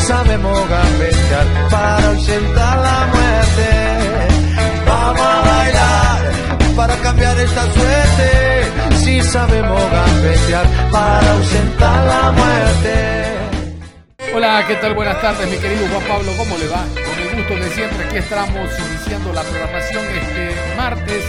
Sabemos gambetear para ausentar la muerte. Vamos a bailar para cambiar esta suerte. Si sabemos gambetear para ausentar la muerte. Hola, ¿qué tal? Buenas tardes, mi querido Juan Pablo, ¿cómo le va? Con el gusto de siempre, aquí estamos iniciando la programación este martes,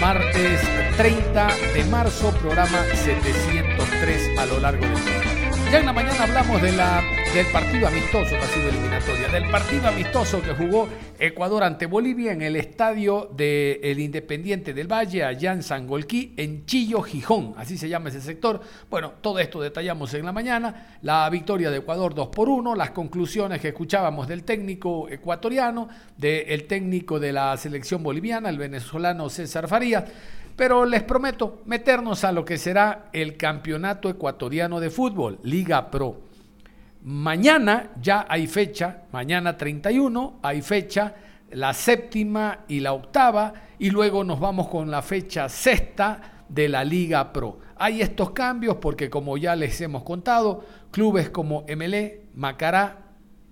martes 30 de marzo, programa 703 a lo largo del día. Ya en la mañana hablamos de la, del partido amistoso que ha sido eliminatoria, del partido amistoso que jugó Ecuador ante Bolivia en el estadio del Independiente del Valle, allá en Sangolquí, en Chillo, Gijón, así se llama ese sector. Bueno, todo esto detallamos en la mañana, la victoria de Ecuador 2 por 1, las conclusiones que escuchábamos del técnico ecuatoriano, del técnico de la selección boliviana, el venezolano César Farías. Pero les prometo meternos a lo que será el Campeonato Ecuatoriano de Fútbol, Liga Pro. Mañana ya hay fecha, mañana 31 hay fecha, la séptima y la octava, y luego nos vamos con la fecha sexta de la Liga Pro. Hay estos cambios porque como ya les hemos contado, clubes como MLE, Macará,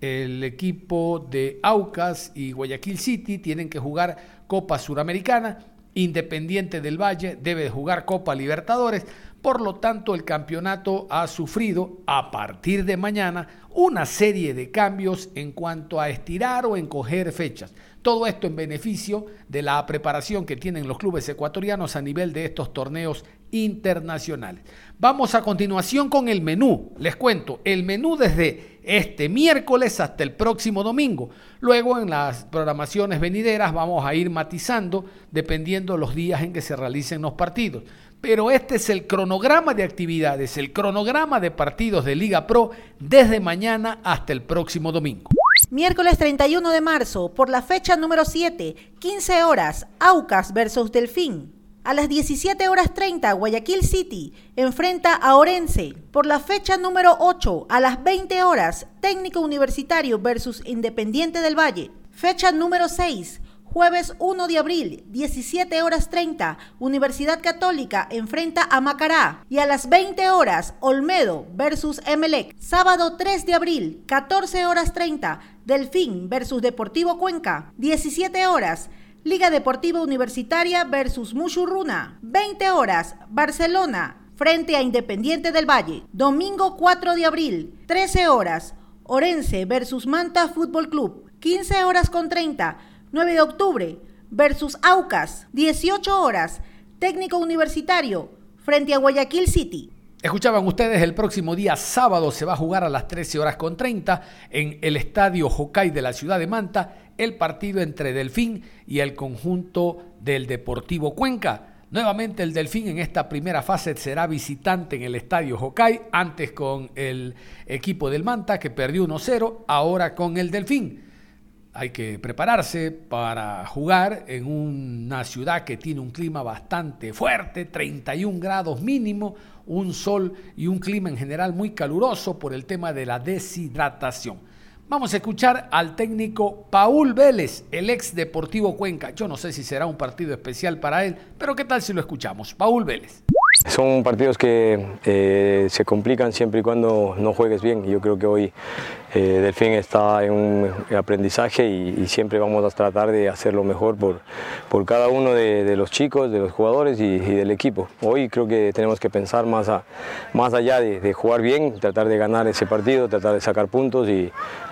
el equipo de Aucas y Guayaquil City tienen que jugar Copa Suramericana Independiente del Valle debe jugar Copa Libertadores. Por lo tanto, el campeonato ha sufrido a partir de mañana una serie de cambios en cuanto a estirar o encoger fechas. Todo esto en beneficio de la preparación que tienen los clubes ecuatorianos a nivel de estos torneos internacionales. Vamos a continuación con el menú. Les cuento, el menú desde este miércoles hasta el próximo domingo. Luego en las programaciones venideras vamos a ir matizando dependiendo los días en que se realicen los partidos. Pero este es el cronograma de actividades, el cronograma de partidos de Liga Pro desde mañana hasta el próximo domingo. Miércoles 31 de marzo, por la fecha número 7, 15 horas, Aucas versus Delfín. A las 17 horas 30, Guayaquil City enfrenta a Orense. Por la fecha número 8, a las 20 horas, Técnico Universitario versus Independiente del Valle. Fecha número 6, jueves 1 de abril, 17 horas 30, Universidad Católica enfrenta a Macará. Y a las 20 horas, Olmedo versus Emelec. Sábado 3 de abril, 14 horas 30, Delfín versus Deportivo Cuenca. 17 horas, Liga Deportiva Universitaria versus Mushurruna. 20 horas, Barcelona frente a Independiente del Valle. Domingo 4 de abril, 13 horas, Orense versus Manta Fútbol Club. 15 horas con 30, 9 de octubre versus Aucas. 18 horas, Técnico Universitario frente a Guayaquil City. Escuchaban ustedes, el próximo día sábado se va a jugar a las 13 horas con 30 en el Estadio Jocay de la ciudad de Manta el partido entre Delfín y el conjunto del Deportivo Cuenca. Nuevamente el Delfín en esta primera fase será visitante en el Estadio Jocay, antes con el equipo del Manta que perdió 1-0, ahora con el Delfín. Hay que prepararse para jugar en una ciudad que tiene un clima bastante fuerte, 31 grados mínimo, un sol y un clima en general muy caluroso por el tema de la deshidratación. Vamos a escuchar al técnico Paul Vélez, el ex Deportivo Cuenca. Yo no sé si será un partido especial para él, pero ¿qué tal si lo escuchamos? Paul Vélez. Son partidos que eh, se complican siempre y cuando no juegues bien. Yo creo que hoy eh, Delfín está en un aprendizaje y, siempre vamos a tratar de hacerlo mejor por, por cada uno de, los chicos, de los jugadores y, del equipo. Hoy creo que tenemos que pensar más, más allá de, jugar bien, tratar de ganar ese partido, tratar de sacar puntos y,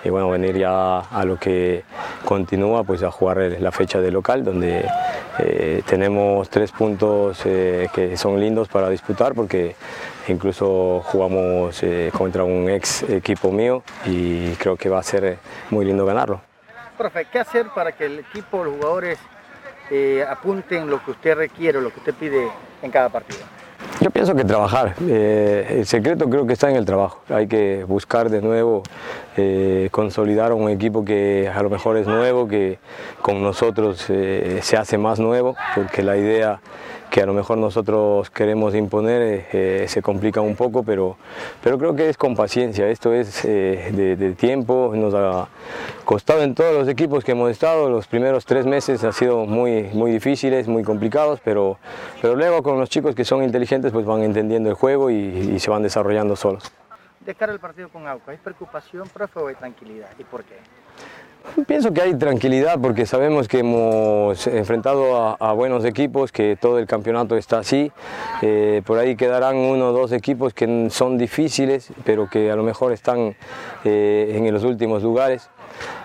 bueno, venir ya a lo que continúa, pues a jugar la fecha de local, donde eh, tenemos tres puntos eh, que son lindos para disputar porque Incluso jugamos eh, contra un ex equipo mío y creo que va a ser muy lindo ganarlo. Profe, ¿qué hacer para que el equipo, los jugadores eh, apunten lo que usted requiere, lo que usted pide en cada partido? Yo pienso que trabajar. Eh, el secreto creo que está en el trabajo. Hay que buscar de nuevo eh, consolidar un equipo que a lo mejor es nuevo, que con nosotros se hace más nuevo, porque la idea que a lo mejor nosotros queremos imponer eh, eh, se complica un poco, pero, pero creo que es con paciencia, esto es eh, de, tiempo, nos ha costado en todos los equipos que hemos estado, los primeros tres meses han sido muy, muy difíciles, muy complicados, pero, pero luego con los chicos que son inteligentes pues van entendiendo el juego y se van desarrollando solos. De cara al partido con Auca, ¿hay preocupación, profe, o hay tranquilidad? ¿Y por qué? Pienso que hay tranquilidad porque sabemos que hemos enfrentado a, buenos equipos, que todo el campeonato está así. Eh, por ahí quedarán uno o dos equipos que son difíciles, pero que a lo mejor están eh, en los últimos lugares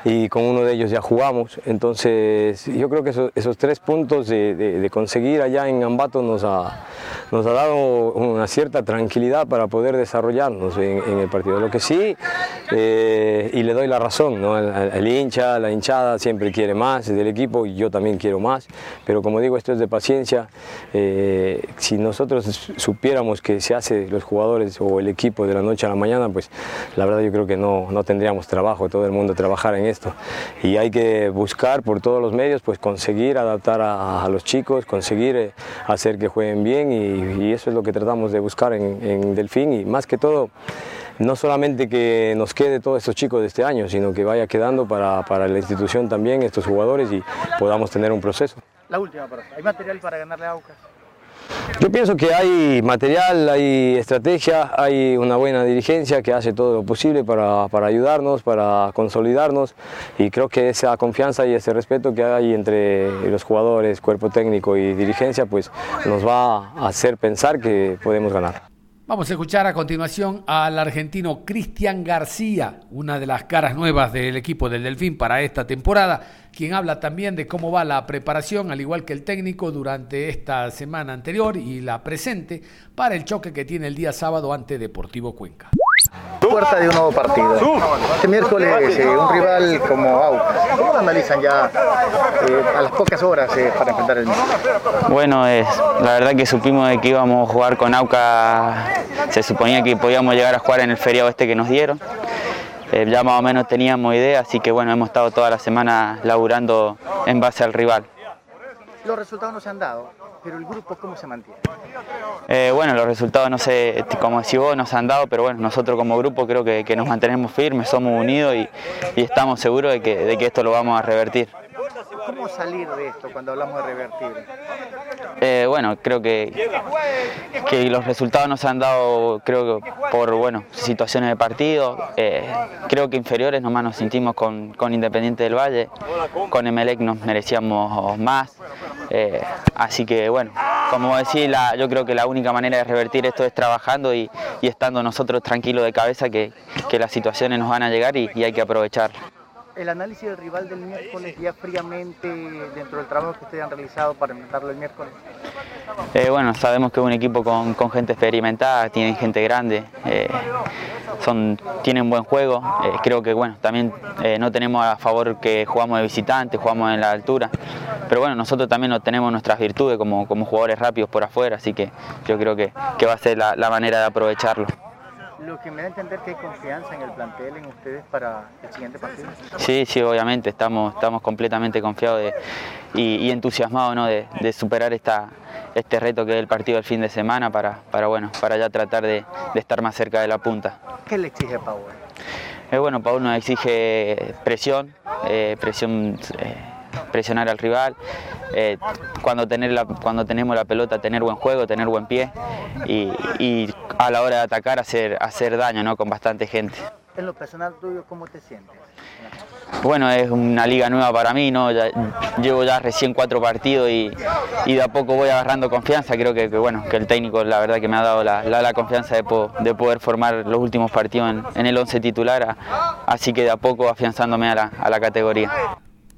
y con uno de ellos ya jugamos. Entonces yo creo que esos, tres puntos de, conseguir allá en Ambato nos ha, nos ha dado una cierta tranquilidad para poder desarrollarnos en, el partido. Lo que sí, eh, y le doy la razón, ¿no? el, hincha, la hinchada siempre quiere más del equipo y yo también quiero más, pero como digo, esto es de paciencia. Eh, si nosotros supiéramos que se hace los jugadores o el equipo de la noche a la mañana, pues la verdad yo creo que no, no tendríamos trabajo, todo el mundo trabajar en Y hay que buscar por todos los medios, pues conseguir adaptar a, los chicos, conseguir eh, hacer que jueguen bien y, eso es lo que tratamos de buscar en, Delfín y más que todo no solamente que nos quede todos estos chicos de este año, sino que vaya quedando para, para la institución también estos jugadores y podamos tener un proceso. La última, ¿hay material para ganarle a Aucas? Yo pienso que hay material, hay estrategia, hay una buena dirigencia que hace todo lo posible para, ayudarnos, para consolidarnos y creo que esa confianza y ese respeto que hay entre los jugadores, cuerpo técnico y dirigencia pues nos va a hacer pensar que podemos ganar. Vamos a escuchar a continuación al argentino Cristian García, una de las caras nuevas del equipo del Delfín para esta temporada, quien habla también de cómo va la preparación, al igual que el técnico, durante esta semana anterior y la presente para el choque que tiene el día sábado ante Deportivo Cuenca puerta de un nuevo partido. Este miércoles eh, un rival como Aucas. ¿Cómo lo analizan ya eh, a las pocas horas eh, para enfrentar el mismo? Bueno, es, la verdad que supimos de que íbamos a jugar con Aucas, se suponía que podíamos llegar a jugar en el feriado este que nos dieron. ya más o menos teníamos idea, así que bueno, hemos estado toda la semana laburando en base al rival. Los resultados no se han dado pero el grupo ¿cómo se mantiene? Eh, bueno, los resultados no sé, como decís vos, nos han dado, pero bueno, nosotros como grupo creo que, nos mantenemos firmes, somos unidos y, estamos seguros de que, esto lo vamos a revertir. ¿Cómo salir de esto cuando hablamos de revertir? Eh, bueno, creo que, que los resultados nos han dado, creo que por bueno, situaciones de partido. Eh, creo que inferiores nomás nos sentimos con, con Independiente del Valle, con Emelec nos merecíamos más. Eh, así que bueno, como decía, yo creo que la única manera de revertir esto es trabajando y, estando nosotros tranquilos de cabeza que, las situaciones nos van a llegar y, hay que aprovechar. El análisis del rival del miércoles ya fríamente dentro del trabajo que ustedes han realizado para enfrentarlo el miércoles. Eh, bueno, sabemos que es un equipo con, gente experimentada, tienen gente grande, eh, son, tienen buen juego. creo que bueno, también no tenemos a favor que jugamos de visitante, jugamos en la altura pero bueno, nosotros también tenemos nuestras virtudes como, como jugadores rápidos por afuera, así que yo creo que, que va a ser la, manera de aprovecharlo. Lo que me da a entender que hay confianza en el plantel, en ustedes para el siguiente partido. Sí, sí, obviamente, estamos, estamos completamente confiados y, entusiasmados ¿no? de, superar esta, este reto que es el partido del fin de semana para, para, bueno, para ya tratar de, estar más cerca de la punta. ¿Qué le exige Pau? Eh, bueno, Pau nos exige presión, eh, presión... Eh, presionar al rival, eh, cuando, tener la, cuando tenemos la pelota tener buen juego, tener buen pie y, a la hora de atacar hacer, hacer daño ¿no? con bastante gente. En lo personal tuyo, ¿cómo te sientes? Bueno, es una liga nueva para mí, ¿no? llevo ya recién cuatro partidos y, de a poco voy agarrando confianza. Creo que, bueno, que el técnico la verdad que me ha dado la, confianza de, poder formar los últimos partidos en, el 11 titular, así que de a poco afianzándome a la categoría.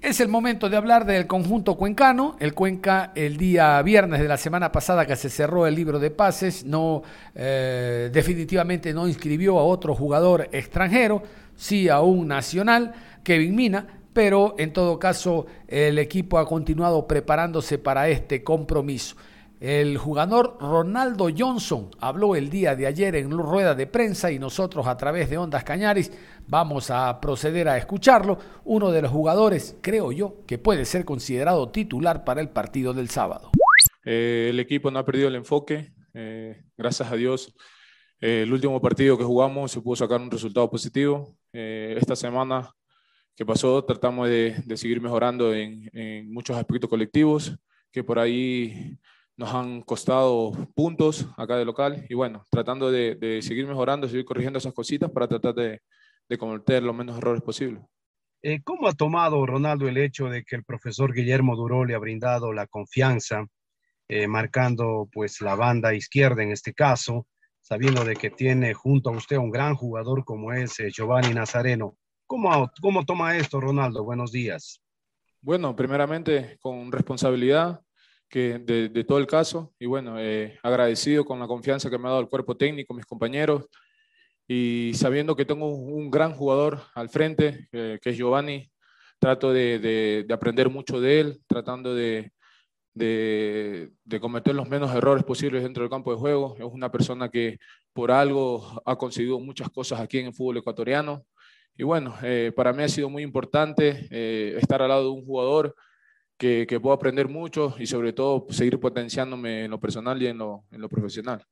Es el momento de hablar del conjunto cuencano. El Cuenca el día viernes de la semana pasada que se cerró el libro de pases, no eh, definitivamente no inscribió a otro jugador extranjero, sí a un nacional, Kevin Mina, pero en todo caso el equipo ha continuado preparándose para este compromiso. El jugador Ronaldo Johnson habló el día de ayer en rueda de prensa y nosotros a través de Ondas Cañaris vamos a proceder a escucharlo. Uno de los jugadores, creo yo, que puede ser considerado titular para el partido del sábado. Eh, el equipo no ha perdido el enfoque, eh, gracias a Dios. Eh, el último partido que jugamos se pudo sacar un resultado positivo. esta semana que pasó tratamos de, seguir mejorando en, en muchos aspectos colectivos, que por ahí nos han costado puntos acá de local y bueno, tratando de, seguir mejorando, seguir corrigiendo esas cositas para tratar de, cometer los menos errores posibles. Eh, ¿Cómo ha tomado Ronaldo el hecho de que el profesor Guillermo Duró le ha brindado la confianza, eh, marcando pues la banda izquierda en este caso, sabiendo de que tiene junto a usted un gran jugador como es eh, Giovanni Nazareno? ¿Cómo, ¿Cómo toma esto Ronaldo? Buenos días. Bueno, primeramente con responsabilidad, de, todo el caso. Y bueno, eh, agradecido con la confianza que me ha dado el cuerpo técnico, mis compañeros, y sabiendo que tengo un gran jugador al frente, que es Giovanni, trato de, aprender mucho de él, tratando de, cometer los menos errores posibles dentro del campo de juego. Es una persona que por algo ha conseguido muchas cosas aquí en el fútbol ecuatoriano. Y bueno, eh, para mí ha sido muy importante eh, estar al lado de un jugador que, puedo aprender mucho y sobre todo seguir potenciándome en lo personal y en lo, en lo profesional.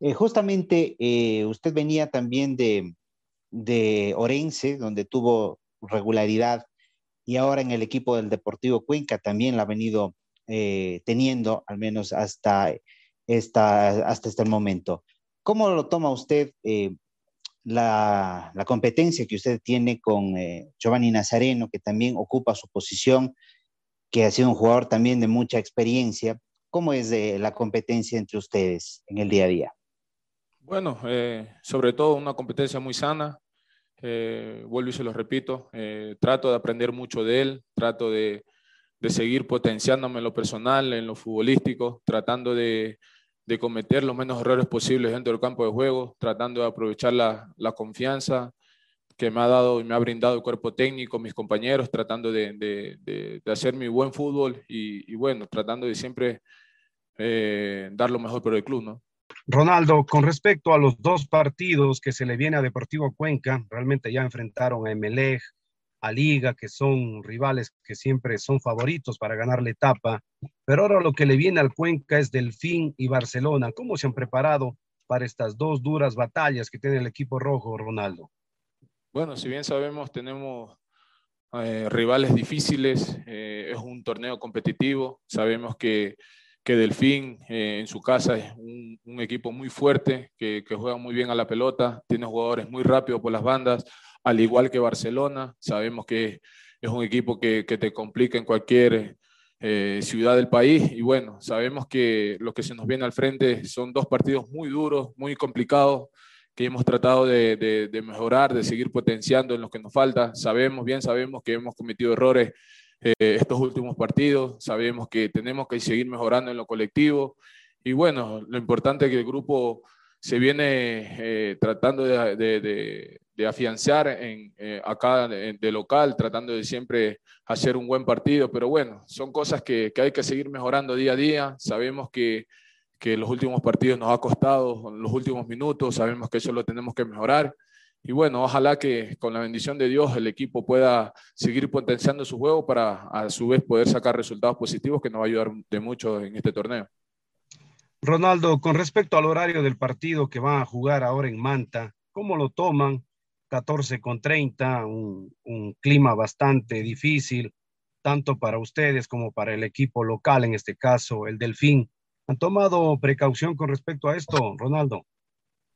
Eh, justamente eh, usted venía también de, de Orense, donde tuvo regularidad, y ahora en el equipo del Deportivo Cuenca también la ha venido eh, teniendo, al menos hasta, esta, hasta este momento. ¿Cómo lo toma usted la, la, competencia que usted tiene con Giovanni Nazareno, que también ocupa su posición que ha sido un jugador también de mucha experiencia. ¿Cómo es de la competencia entre ustedes en el día a día? Bueno, eh, sobre todo una competencia muy sana. Eh, vuelvo y se lo repito, eh, trato de aprender mucho de él, trato de, de, seguir potenciándome en lo personal, en lo futbolístico, tratando de, de, cometer los menos errores posibles dentro del campo de juego, tratando de aprovechar la, la confianza, que me ha dado y me ha brindado el cuerpo técnico, mis compañeros, tratando de, de, de, hacer mi buen fútbol y, y bueno, tratando de siempre eh, dar lo mejor por el club, ¿no? Ronaldo, con respecto a los dos partidos que se le viene a Deportivo Cuenca, realmente ya enfrentaron a Emelec, a Liga, que son rivales que siempre son favoritos para ganar la etapa, pero ahora lo que le viene al Cuenca es Delfín y Barcelona. ¿Cómo se han preparado para estas dos duras batallas que tiene el equipo rojo, Ronaldo? Bueno, si bien sabemos, tenemos eh, rivales difíciles, eh, es un torneo competitivo, sabemos que, que Delfín eh, en su casa es un, un equipo muy fuerte, que, que, juega muy bien a la pelota, tiene jugadores muy rápidos por las bandas, al igual que Barcelona, sabemos que es un equipo que, que te complica en cualquier ciudad del país. Y bueno, sabemos que lo que se nos viene al frente son dos partidos muy duros, muy complicados que hemos tratado de, de, mejorar, de seguir potenciando en lo que nos falta. Sabemos, bien sabemos que hemos cometido errores eh, estos últimos partidos, sabemos que tenemos que seguir mejorando en lo colectivo y bueno, lo importante es que el grupo se viene eh, tratando de, de, afianzar en, eh, acá de, local, tratando de siempre hacer un buen partido, pero bueno, son cosas que, que hay que seguir mejorando día a día. Sabemos que que los últimos partidos nos ha costado, los últimos minutos, sabemos que eso lo tenemos que mejorar. Y bueno, ojalá que con la bendición de Dios el equipo pueda seguir potenciando su juego para a su vez poder sacar resultados positivos que nos va a ayudar de mucho en este torneo. Ronaldo, con respecto al horario del partido que van a jugar ahora en Manta, ¿cómo lo toman? 14 con 30, un, un clima bastante difícil, tanto para ustedes como para el equipo local, en este caso el Delfín. ¿Han tomado precaución con respecto a esto, Ronaldo?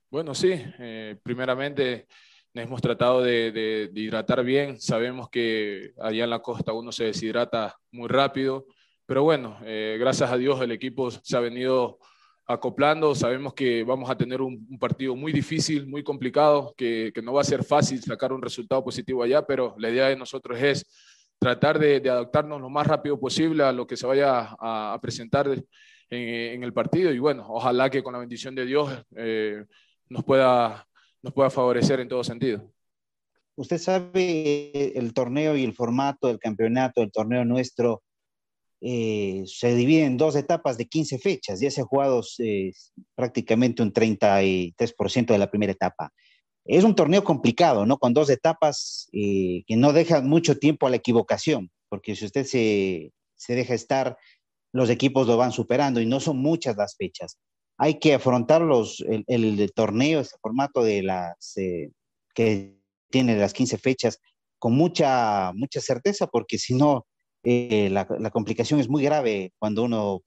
Bueno, sí. Eh, primeramente, hemos tratado de, hidratar bien. Sabemos que allá en la costa uno se deshidrata muy rápido. Pero bueno, eh, gracias a Dios el equipo se ha venido acoplando. Sabemos que vamos a tener un, partido muy difícil, muy complicado, que, no va a ser fácil sacar un resultado positivo allá, pero la idea de nosotros es tratar de, adaptarnos lo más rápido posible a lo que se vaya a, a presentar en, el partido y bueno, ojalá que con la bendición de Dios eh, nos, pueda, nos pueda favorecer en todo sentido. usted sabe el torneo y el formato del campeonato, el torneo nuestro, eh, se divide en dos etapas de 15 fechas. Ya se ha jugado eh, prácticamente un 33% de la primera etapa. Es un torneo complicado, ¿no? Con dos etapas eh, que no dejan mucho tiempo a la equivocación, porque si usted se, se deja estar, los equipos lo van superando y no son muchas las fechas. Hay que afrontar los, el, el torneo, ese formato de las que tiene las 15 fechas con mucha, mucha certeza, porque si no, eh, la, complicación es muy grave cuando uno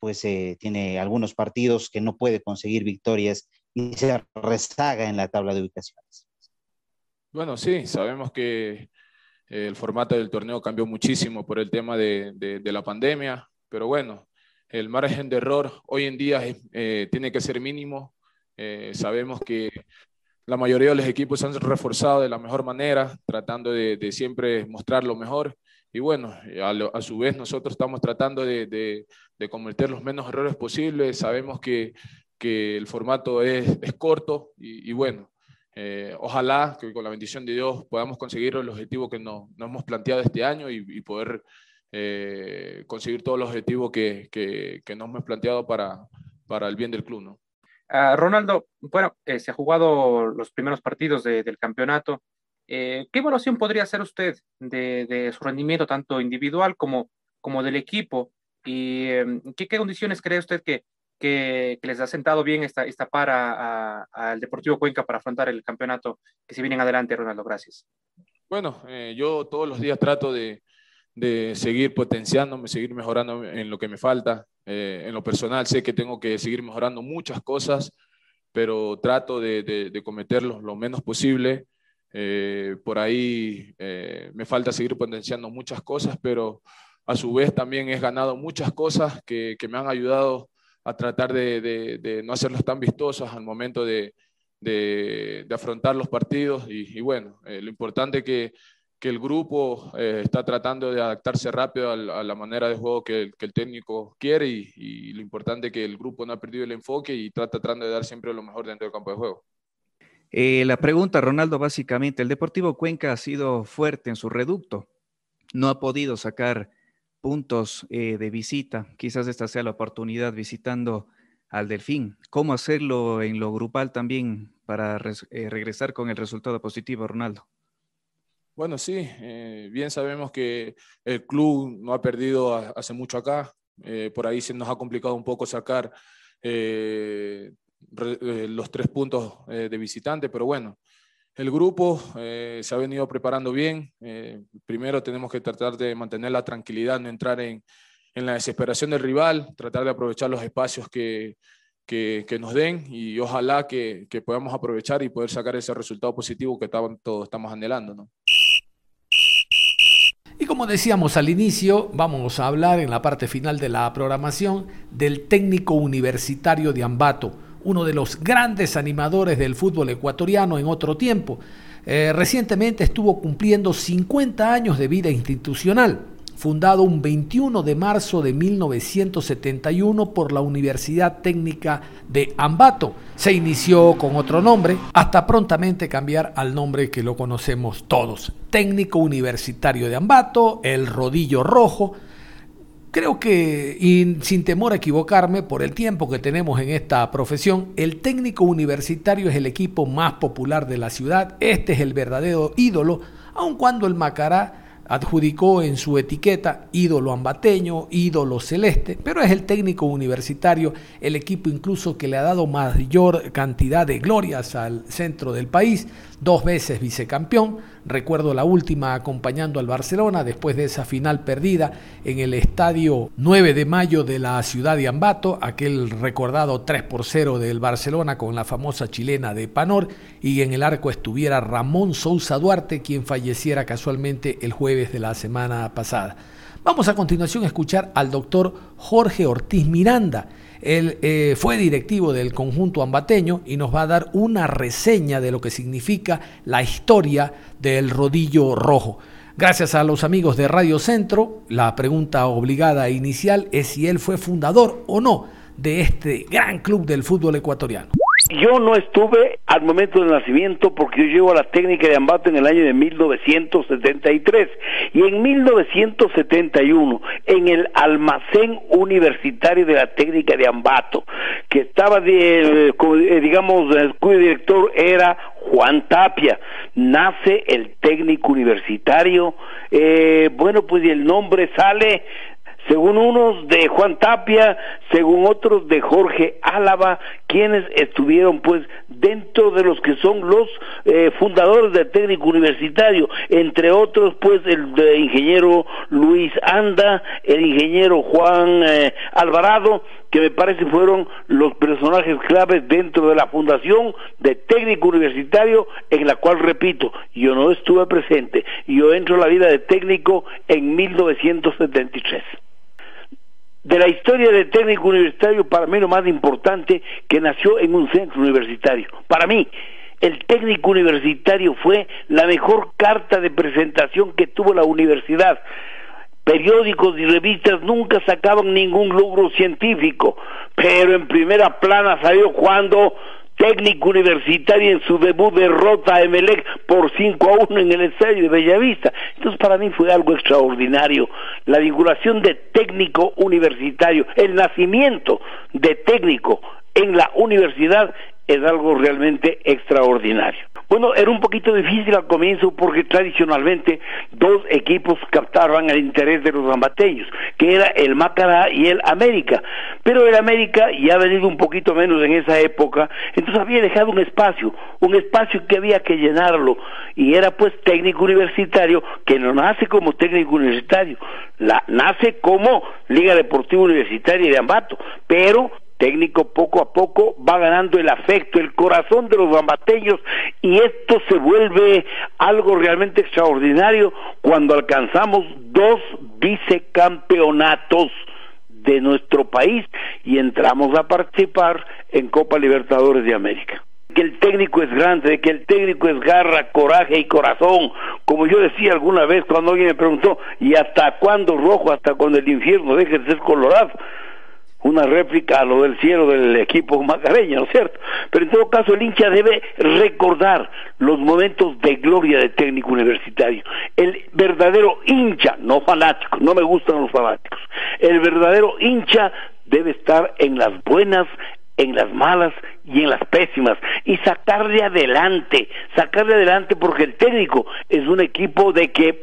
pues eh, tiene algunos partidos que no puede conseguir victorias y se rezaga en la tabla de ubicaciones. Bueno, sí, sabemos que eh, el formato del torneo cambió muchísimo por el tema de, de, la pandemia, pero bueno, el margen de error hoy en día tiene que ser mínimo. sabemos que la mayoría de los equipos se han reforzado de la mejor manera, tratando de, de siempre mostrar lo mejor y bueno, a, su vez nosotros estamos tratando de, cometer los menos errores posibles. Sabemos que, el formato es, corto y, bueno, eh, ojalá que con la bendición de Dios podamos conseguir el objetivo que nos, hemos planteado este año y, poder eh, conseguir todos los objetivos que, nos hemos planteado para, para el bien del club. ¿no? Ah, Ronaldo, bueno, eh, se ha jugado los primeros partidos del campeonato. Eh, ¿Qué evaluación podría hacer usted de, su rendimiento, tanto individual como, como del equipo? ¿Y em, ¿qué, condiciones cree usted que, que, les ha sentado bien esta, esta para al Deportivo Cuenca para afrontar el campeonato que se viene adelante, Ronaldo? Gracias. Bueno, eh, yo todos los días trato de, de, seguir potenciándome, seguir mejorando en lo que me falta. Eh, en lo personal sé que tengo que seguir mejorando muchas cosas, pero trato de, de, de cometerlos lo menos posible. Eh, por ahí eh, me falta seguir potenciando muchas cosas, pero a su vez también he ganado muchas cosas que, me han ayudado a tratar de, no hacerlos tan vistosos al momento de, afrontar los partidos. Y, bueno, lo importante que, que el grupo está tratando de adaptarse rápido a, la manera de juego que, el técnico quiere y, y, lo importante es que el grupo no ha perdido el enfoque y trata tratando de dar siempre lo mejor dentro del campo de juego. Eh, la pregunta, Ronaldo, básicamente, el Deportivo Cuenca ha sido fuerte en su reducto, no ha podido sacar puntos eh, de visita, quizás esta sea la oportunidad visitando al Delfín. ¿Cómo hacerlo en lo grupal también para eh, regresar con el resultado positivo, Ronaldo? Bueno, sí, bien sabemos que el club no ha perdido hace mucho acá, por ahí se nos ha complicado un poco sacar eh, los tres puntos eh, de visitante, pero bueno, el grupo eh, se ha venido preparando bien. primero tenemos que tratar de mantener la tranquilidad, no entrar en, en la desesperación del rival, tratar de aprovechar los espacios que, que, que nos den y ojalá que, que, podamos aprovechar y poder sacar ese resultado positivo que todos estamos anhelando. ¿no? Y como decíamos al inicio, vamos a hablar en la parte final de la programación del técnico universitario de Ambato uno de los grandes animadores del fútbol ecuatoriano en otro tiempo. Eh, recientemente estuvo cumpliendo 50 años de vida institucional, fundado un 21 de marzo de 1971 por la Universidad Técnica de Ambato. Se inició con otro nombre hasta prontamente cambiar al nombre que lo conocemos todos. Técnico Universitario de Ambato, el Rodillo Rojo, Creo que, y sin temor a equivocarme, por el tiempo que tenemos en esta profesión, el técnico universitario es el equipo más popular de la ciudad. Este es el verdadero ídolo, aun cuando el Macará adjudicó en su etiqueta ídolo ambateño, ídolo celeste, pero es el técnico universitario, el equipo incluso que le ha dado mayor cantidad de glorias al centro del país, dos veces vicecampeón, recuerdo la última acompañando al Barcelona después de esa final perdida en el estadio 9 de mayo de la ciudad de Ambato, aquel recordado 3 por 0 del Barcelona con la famosa chilena de Panor y en el arco estuviera Ramón Sousa Duarte, quien falleciera casualmente el jueves de la semana pasada. Vamos a continuación a escuchar al doctor Jorge Ortiz Miranda, él eh, fue directivo del conjunto ambateño y nos va a dar una reseña de lo que significa la historia del rodillo rojo. Gracias a los amigos de Radio Centro, la pregunta obligada inicial es si él fue fundador o no de este gran club del fútbol ecuatoriano. Yo no estuve al momento del nacimiento porque yo llego a la técnica de Ambato en el año de 1973 y en 1971 en el almacén universitario de la técnica de Ambato que estaba de, eh, digamos el cuyo director era Juan Tapia nace el técnico universitario. Eh, bueno pues y el nombre sale según unos de Juan Tapia, según otros de Jorge Álava, quienes estuvieron pues dentro de los que son los eh, fundadores del técnico universitario, entre otros pues el ingeniero Luis Anda, el ingeniero Juan eh, Alvarado, que me parece fueron los personajes claves dentro de la fundación de técnico universitario en la cual, repito, yo no estuve presente, yo entro a la vida de técnico en 1973 de la historia del técnico universitario, para mí lo más importante, que nació en un centro universitario. Para mí, el técnico universitario fue la mejor carta de presentación que tuvo la universidad. Periódicos y revistas nunca sacaban ningún logro científico, pero en primera plana salió cuando técnico universitario en su debut derrota a Emelec por 5 a 1 en el estadio de Bellavista. Entonces para mí fue algo extraordinario. La vinculación de técnico universitario, el nacimiento de técnico en la universidad es algo realmente extraordinario. Bueno, era un poquito difícil al comienzo porque tradicionalmente dos equipos captaban el interés de los gambateños, que era el Macará y el América. Pero el América ya ha venido un poquito menos en esa época, entonces había dejado un espacio, un espacio que había que llenarlo, y era pues técnico universitario, que no nace como técnico universitario, la, nace como Liga Deportiva Universitaria de Ambato, pero técnico poco a poco va ganando el afecto, el corazón de los bambateños y esto se vuelve algo realmente extraordinario cuando alcanzamos dos vicecampeonatos de nuestro país y entramos a participar en Copa Libertadores de América. Que el técnico es grande, que el técnico es garra, coraje y corazón, como yo decía alguna vez cuando alguien me preguntó, ¿y hasta cuándo rojo? Hasta cuando el infierno deje de ser colorado una réplica a lo del cielo del equipo macareño, ¿no es cierto? Pero en todo caso el hincha debe recordar los momentos de gloria de técnico universitario. El verdadero hincha, no fanático, no me gustan los fanáticos, el verdadero hincha debe estar en las buenas, en las malas y en las pésimas y sacarle adelante, sacarle adelante porque el técnico es un equipo de que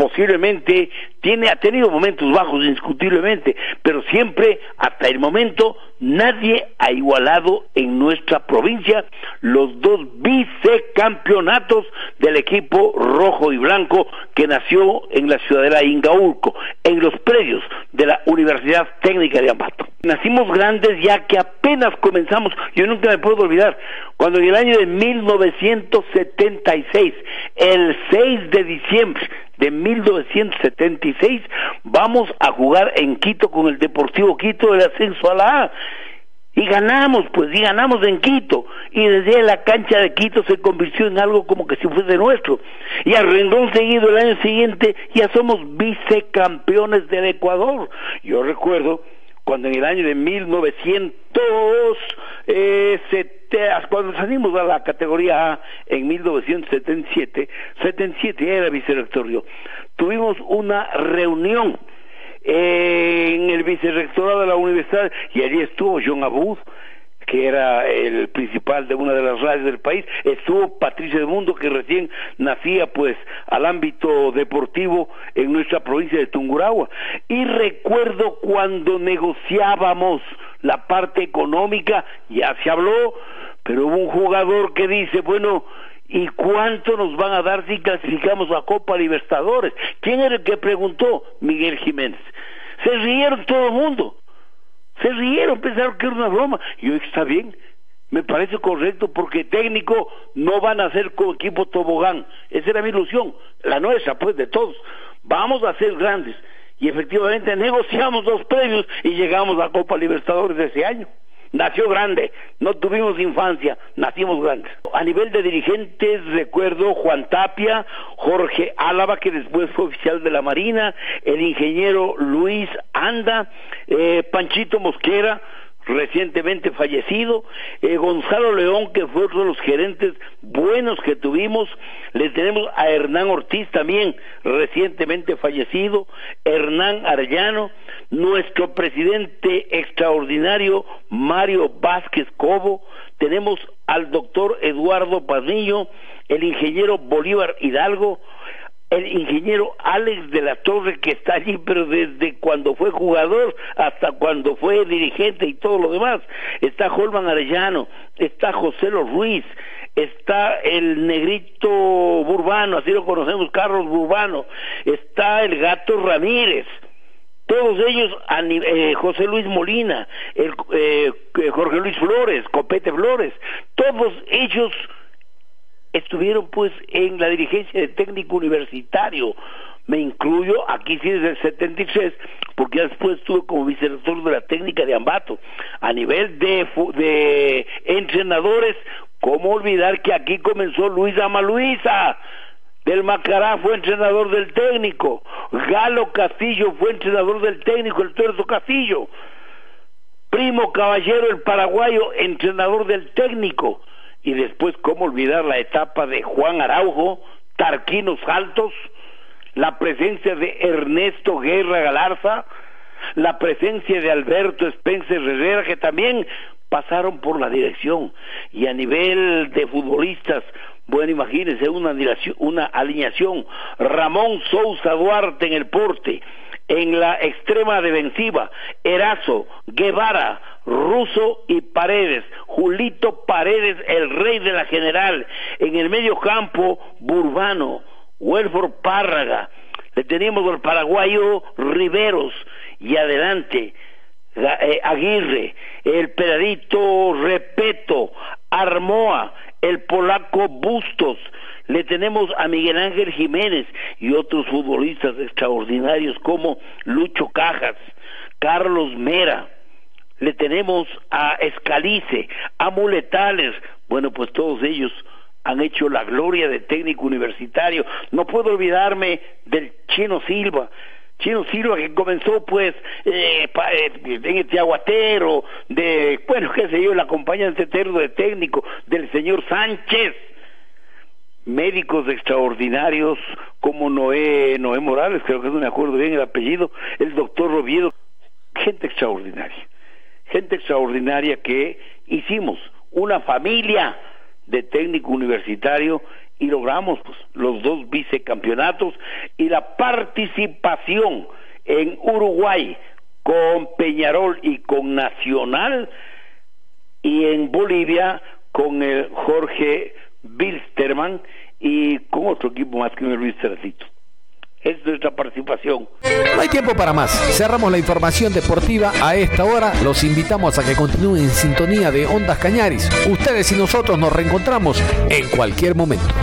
posiblemente tiene ha tenido momentos bajos indiscutiblemente, pero siempre hasta el momento nadie ha igualado en nuestra provincia los dos vicecampeonatos del equipo rojo y blanco que nació en la ciudadela Ingaurco, en los predios de la Universidad Técnica de Ambato. Nacimos grandes ya que apenas comenzamos, yo nunca me puedo olvidar, cuando en el año de 1976, el 6 de diciembre de 1976 vamos a jugar en Quito con el Deportivo Quito del ascenso a la A. Y ganamos, pues, y ganamos en Quito. Y desde la cancha de Quito se convirtió en algo como que si fuese nuestro. Y a rendón seguido el año siguiente ya somos vicecampeones del Ecuador. Yo recuerdo cuando en el año de 1970 cuando salimos a la categoría A en 1977, 77 era vicerrectorio, tuvimos una reunión en el vicerrectorado de la universidad y allí estuvo John Abud, que era el principal de una de las radios del país, estuvo Patricio de Mundo, que recién nacía pues al ámbito deportivo en nuestra provincia de Tungurahua. Y recuerdo cuando negociábamos la parte económica, ya se habló, pero hubo un jugador que dice, bueno, ¿y cuánto nos van a dar si clasificamos a Copa Libertadores? ¿Quién era el que preguntó? Miguel Jiménez. Se rieron todo el mundo. Se rieron, pensaron que era una broma. Y está bien, me parece correcto porque técnico no van a ser con equipo tobogán. Esa era mi ilusión, la nuestra, pues, de todos. Vamos a ser grandes. Y efectivamente negociamos los premios y llegamos a Copa Libertadores de ese año nació grande, no tuvimos infancia, nacimos grandes. A nivel de dirigentes recuerdo Juan Tapia, Jorge Álava, que después fue oficial de la Marina, el ingeniero Luis Anda, eh, Panchito Mosquera, recientemente fallecido, eh, Gonzalo León, que fue otro de los gerentes buenos que tuvimos, le tenemos a Hernán Ortiz también, recientemente fallecido, Hernán Arellano, nuestro presidente extraordinario Mario Vázquez Cobo, tenemos al doctor Eduardo Padillo, el ingeniero Bolívar Hidalgo, el ingeniero Alex de la Torre que está allí, pero desde cuando fue jugador hasta cuando fue dirigente y todo lo demás. Está Holman Arellano, está José Los Ruiz, está el negrito Burbano, así lo conocemos, Carlos Burbano, está el gato Ramírez, todos ellos, eh, José Luis Molina, el, eh, Jorge Luis Flores, Copete Flores, todos ellos estuvieron pues en la dirigencia de técnico universitario. Me incluyo aquí sí desde el 76, porque después estuve como vicerrector de la técnica de Ambato. A nivel de, de entrenadores, ¿cómo olvidar que aquí comenzó Luis Amaluisa? Del Macará fue entrenador del técnico. Galo Castillo fue entrenador del técnico, el Tuerto Castillo. Primo Caballero, el paraguayo, entrenador del técnico y después cómo olvidar la etapa de Juan Araujo, Tarquinos Altos, la presencia de Ernesto Guerra Galarza, la presencia de Alberto Spencer Herrera, que también pasaron por la dirección. Y a nivel de futbolistas, bueno, imagínense una, una alineación, Ramón Sousa Duarte en el porte, en la extrema defensiva, Erazo, Guevara, Russo y Paredes, Julito Paredes, el rey de la general, en el medio campo, Burbano, Welford Párraga, le tenemos al paraguayo Riveros, y adelante, eh, Aguirre, el pedadito Repeto, Armoa, el polaco Bustos, le tenemos a Miguel Ángel Jiménez y otros futbolistas extraordinarios como Lucho Cajas, Carlos Mera, le tenemos a Escalice, a Muletales, bueno, pues todos ellos han hecho la gloria de técnico universitario. No puedo olvidarme del Chino Silva, Chino Silva que comenzó pues eh, eh, en este aguatero, de, bueno, qué sé yo, la compañía de de técnico del señor Sánchez, médicos extraordinarios como Noé, Noé Morales, creo que no me acuerdo bien el apellido, el doctor Roviedo, gente extraordinaria gente extraordinaria que hicimos. Una familia de técnico universitario y logramos los dos vicecampeonatos y la participación en Uruguay con Peñarol y con Nacional y en Bolivia con el Jorge Bilsterman y con otro equipo más que me Luis Cercito es nuestra participación. No hay tiempo para más. Cerramos la información deportiva a esta hora. Los invitamos a que continúen en sintonía de Ondas Cañaris. Ustedes y nosotros nos reencontramos en cualquier momento.